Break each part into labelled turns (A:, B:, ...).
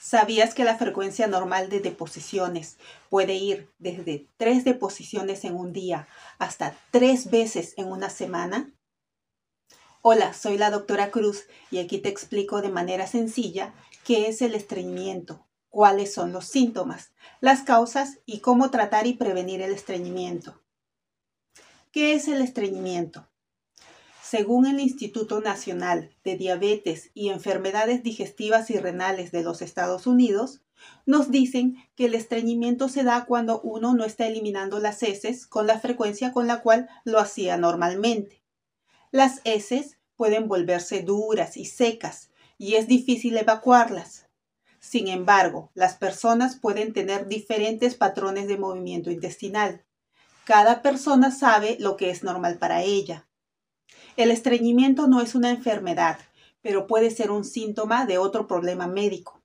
A: ¿Sabías que la frecuencia normal de deposiciones puede ir desde tres deposiciones en un día hasta tres veces en una semana? Hola, soy la doctora Cruz y aquí te explico de manera sencilla qué es el estreñimiento, cuáles son los síntomas, las causas y cómo tratar y prevenir el estreñimiento. ¿Qué es el estreñimiento? Según el Instituto Nacional de Diabetes y Enfermedades Digestivas y Renales de los Estados Unidos, nos dicen que el estreñimiento se da cuando uno no está eliminando las heces con la frecuencia con la cual lo hacía normalmente. Las heces pueden volverse duras y secas y es difícil evacuarlas. Sin embargo, las personas pueden tener diferentes patrones de movimiento intestinal. Cada persona sabe lo que es normal para ella. El estreñimiento no es una enfermedad, pero puede ser un síntoma de otro problema médico.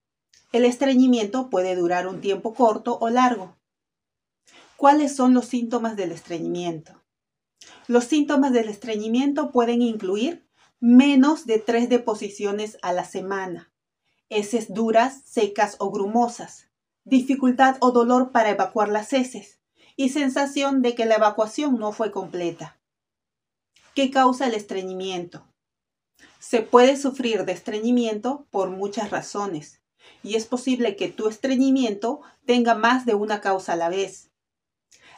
A: El estreñimiento puede durar un tiempo corto o largo. ¿Cuáles son los síntomas del estreñimiento? Los síntomas del estreñimiento pueden incluir menos de tres deposiciones a la semana, heces duras, secas o grumosas, dificultad o dolor para evacuar las heces y sensación de que la evacuación no fue completa. ¿Qué causa el estreñimiento? Se puede sufrir de estreñimiento por muchas razones y es posible que tu estreñimiento tenga más de una causa a la vez.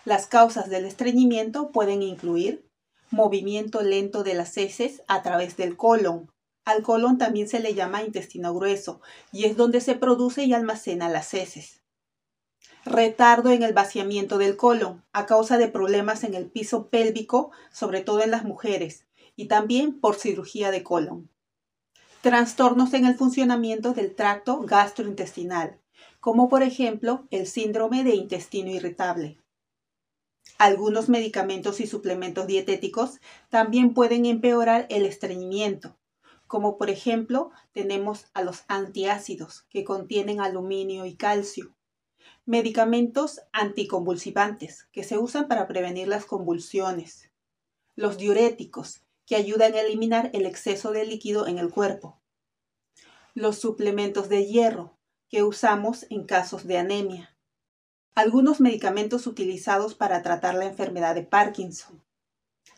A: Las causas del estreñimiento pueden incluir movimiento lento de las heces a través del colon. Al colon también se le llama intestino grueso y es donde se produce y almacena las heces retardo en el vaciamiento del colon a causa de problemas en el piso pélvico, sobre todo en las mujeres, y también por cirugía de colon. Trastornos en el funcionamiento del tracto gastrointestinal, como por ejemplo el síndrome de intestino irritable. Algunos medicamentos y suplementos dietéticos también pueden empeorar el estreñimiento, como por ejemplo tenemos a los antiácidos que contienen aluminio y calcio, Medicamentos anticonvulsivantes que se usan para prevenir las convulsiones. Los diuréticos que ayudan a eliminar el exceso de líquido en el cuerpo. Los suplementos de hierro que usamos en casos de anemia. Algunos medicamentos utilizados para tratar la enfermedad de Parkinson.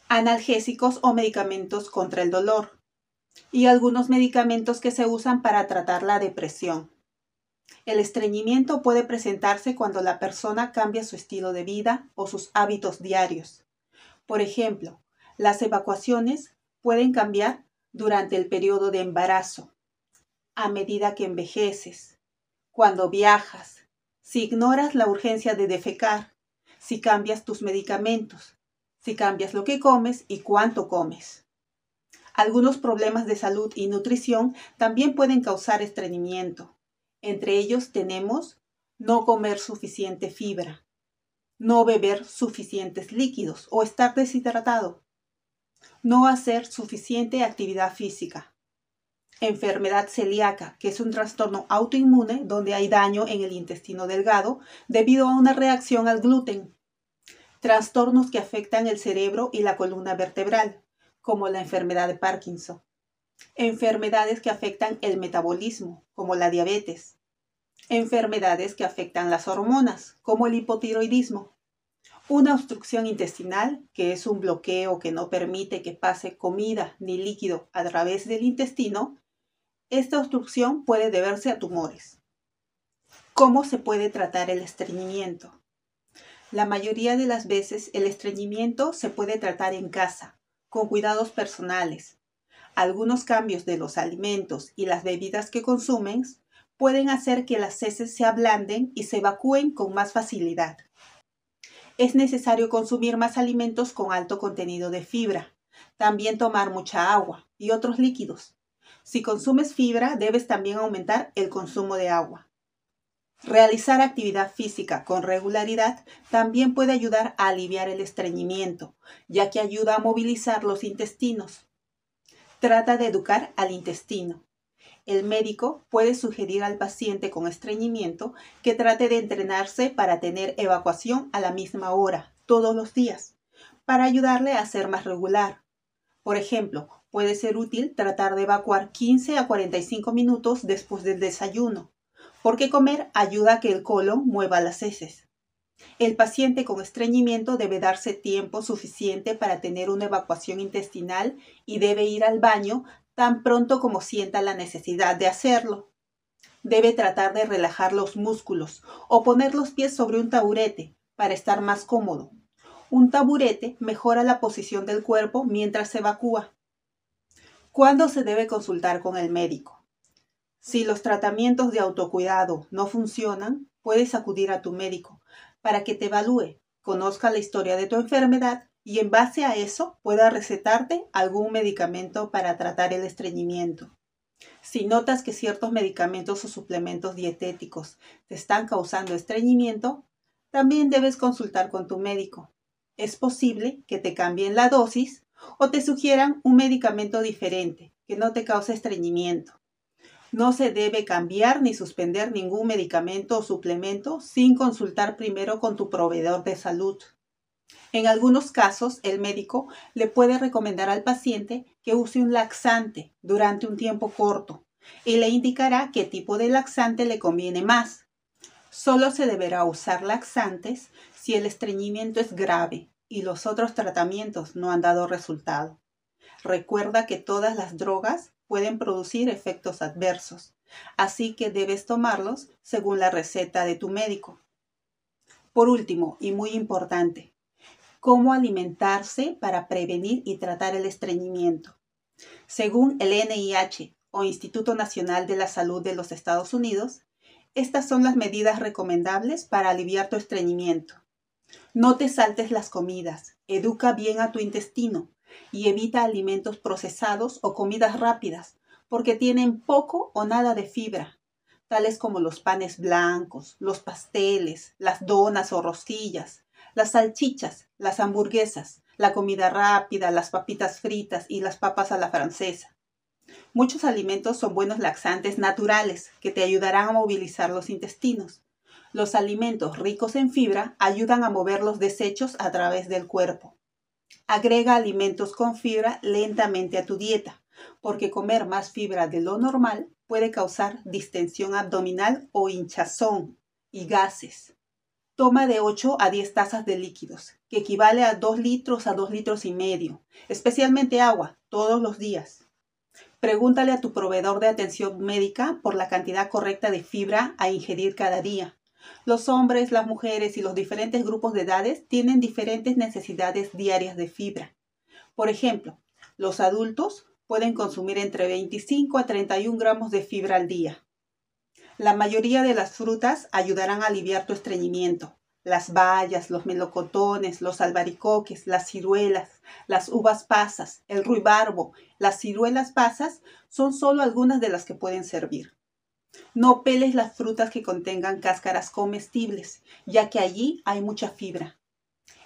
A: Analgésicos o medicamentos contra el dolor. Y algunos medicamentos que se usan para tratar la depresión. El estreñimiento puede presentarse cuando la persona cambia su estilo de vida o sus hábitos diarios. Por ejemplo, las evacuaciones pueden cambiar durante el periodo de embarazo, a medida que envejeces, cuando viajas, si ignoras la urgencia de defecar, si cambias tus medicamentos, si cambias lo que comes y cuánto comes. Algunos problemas de salud y nutrición también pueden causar estreñimiento. Entre ellos tenemos no comer suficiente fibra, no beber suficientes líquidos o estar deshidratado, no hacer suficiente actividad física, enfermedad celíaca, que es un trastorno autoinmune donde hay daño en el intestino delgado debido a una reacción al gluten, trastornos que afectan el cerebro y la columna vertebral, como la enfermedad de Parkinson, enfermedades que afectan el metabolismo, como la diabetes, enfermedades que afectan las hormonas, como el hipotiroidismo, una obstrucción intestinal, que es un bloqueo que no permite que pase comida ni líquido a través del intestino, esta obstrucción puede deberse a tumores. ¿Cómo se puede tratar el estreñimiento? La mayoría de las veces el estreñimiento se puede tratar en casa, con cuidados personales, algunos cambios de los alimentos y las bebidas que consumen pueden hacer que las heces se ablanden y se evacúen con más facilidad. Es necesario consumir más alimentos con alto contenido de fibra, también tomar mucha agua y otros líquidos. Si consumes fibra, debes también aumentar el consumo de agua. Realizar actividad física con regularidad también puede ayudar a aliviar el estreñimiento, ya que ayuda a movilizar los intestinos, Trata de educar al intestino. El médico puede sugerir al paciente con estreñimiento que trate de entrenarse para tener evacuación a la misma hora, todos los días, para ayudarle a ser más regular. Por ejemplo, puede ser útil tratar de evacuar 15 a 45 minutos después del desayuno, porque comer ayuda a que el colon mueva las heces. El paciente con estreñimiento debe darse tiempo suficiente para tener una evacuación intestinal y debe ir al baño tan pronto como sienta la necesidad de hacerlo. Debe tratar de relajar los músculos o poner los pies sobre un taburete para estar más cómodo. Un taburete mejora la posición del cuerpo mientras se evacúa. ¿Cuándo se debe consultar con el médico? Si los tratamientos de autocuidado no funcionan, puedes acudir a tu médico para que te evalúe, conozca la historia de tu enfermedad y en base a eso pueda recetarte algún medicamento para tratar el estreñimiento. Si notas que ciertos medicamentos o suplementos dietéticos te están causando estreñimiento, también debes consultar con tu médico. Es posible que te cambien la dosis o te sugieran un medicamento diferente que no te cause estreñimiento. No se debe cambiar ni suspender ningún medicamento o suplemento sin consultar primero con tu proveedor de salud. En algunos casos, el médico le puede recomendar al paciente que use un laxante durante un tiempo corto y le indicará qué tipo de laxante le conviene más. Solo se deberá usar laxantes si el estreñimiento es grave y los otros tratamientos no han dado resultado. Recuerda que todas las drogas pueden producir efectos adversos, así que debes tomarlos según la receta de tu médico. Por último, y muy importante, cómo alimentarse para prevenir y tratar el estreñimiento. Según el NIH o Instituto Nacional de la Salud de los Estados Unidos, estas son las medidas recomendables para aliviar tu estreñimiento. No te saltes las comidas, educa bien a tu intestino y evita alimentos procesados o comidas rápidas, porque tienen poco o nada de fibra, tales como los panes blancos, los pasteles, las donas o rosquillas, las salchichas, las hamburguesas, la comida rápida, las papitas fritas y las papas a la francesa. Muchos alimentos son buenos laxantes naturales que te ayudarán a movilizar los intestinos. Los alimentos ricos en fibra ayudan a mover los desechos a través del cuerpo. Agrega alimentos con fibra lentamente a tu dieta, porque comer más fibra de lo normal puede causar distensión abdominal o hinchazón y gases. Toma de 8 a 10 tazas de líquidos, que equivale a 2 litros a 2 litros y medio, especialmente agua, todos los días. Pregúntale a tu proveedor de atención médica por la cantidad correcta de fibra a ingerir cada día. Los hombres, las mujeres y los diferentes grupos de edades tienen diferentes necesidades diarias de fibra. Por ejemplo, los adultos pueden consumir entre 25 a 31 gramos de fibra al día. La mayoría de las frutas ayudarán a aliviar tu estreñimiento. Las bayas, los melocotones, los albaricoques, las ciruelas, las uvas pasas, el ruibarbo, las ciruelas pasas son solo algunas de las que pueden servir. No peles las frutas que contengan cáscaras comestibles, ya que allí hay mucha fibra.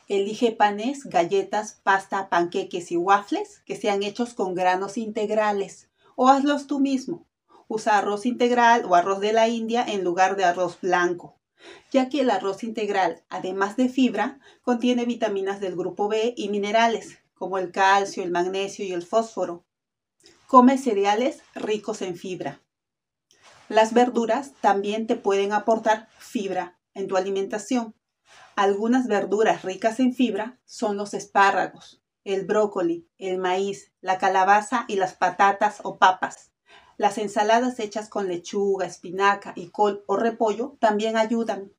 A: Elige panes, galletas, pasta, panqueques y waffles que sean hechos con granos integrales o hazlos tú mismo. Usa arroz integral o arroz de la India en lugar de arroz blanco, ya que el arroz integral, además de fibra, contiene vitaminas del grupo B y minerales, como el calcio, el magnesio y el fósforo. Come cereales ricos en fibra. Las verduras también te pueden aportar fibra en tu alimentación. Algunas verduras ricas en fibra son los espárragos, el brócoli, el maíz, la calabaza y las patatas o papas. Las ensaladas hechas con lechuga, espinaca y col o repollo también ayudan.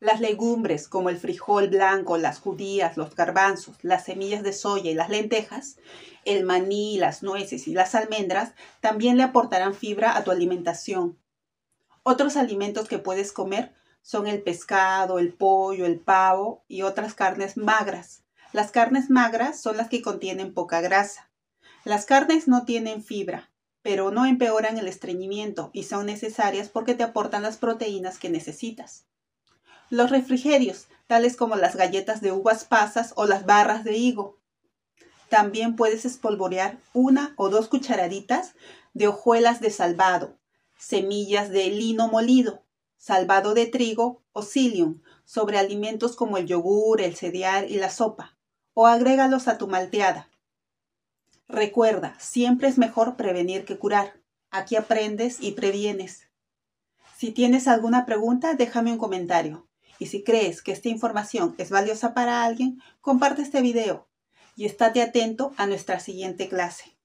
A: Las legumbres como el frijol blanco, las judías, los garbanzos, las semillas de soya y las lentejas, el maní, las nueces y las almendras también le aportarán fibra a tu alimentación. Otros alimentos que puedes comer son el pescado, el pollo, el pavo y otras carnes magras. Las carnes magras son las que contienen poca grasa. Las carnes no tienen fibra, pero no empeoran el estreñimiento y son necesarias porque te aportan las proteínas que necesitas. Los refrigerios, tales como las galletas de uvas pasas o las barras de higo. También puedes espolvorear una o dos cucharaditas de hojuelas de salvado, semillas de lino molido, salvado de trigo o psyllium sobre alimentos como el yogur, el cereal y la sopa, o agrégalos a tu malteada. Recuerda, siempre es mejor prevenir que curar. Aquí aprendes y previenes. Si tienes alguna pregunta, déjame un comentario. Y si crees que esta información es valiosa para alguien, comparte este video y estate atento a nuestra siguiente clase.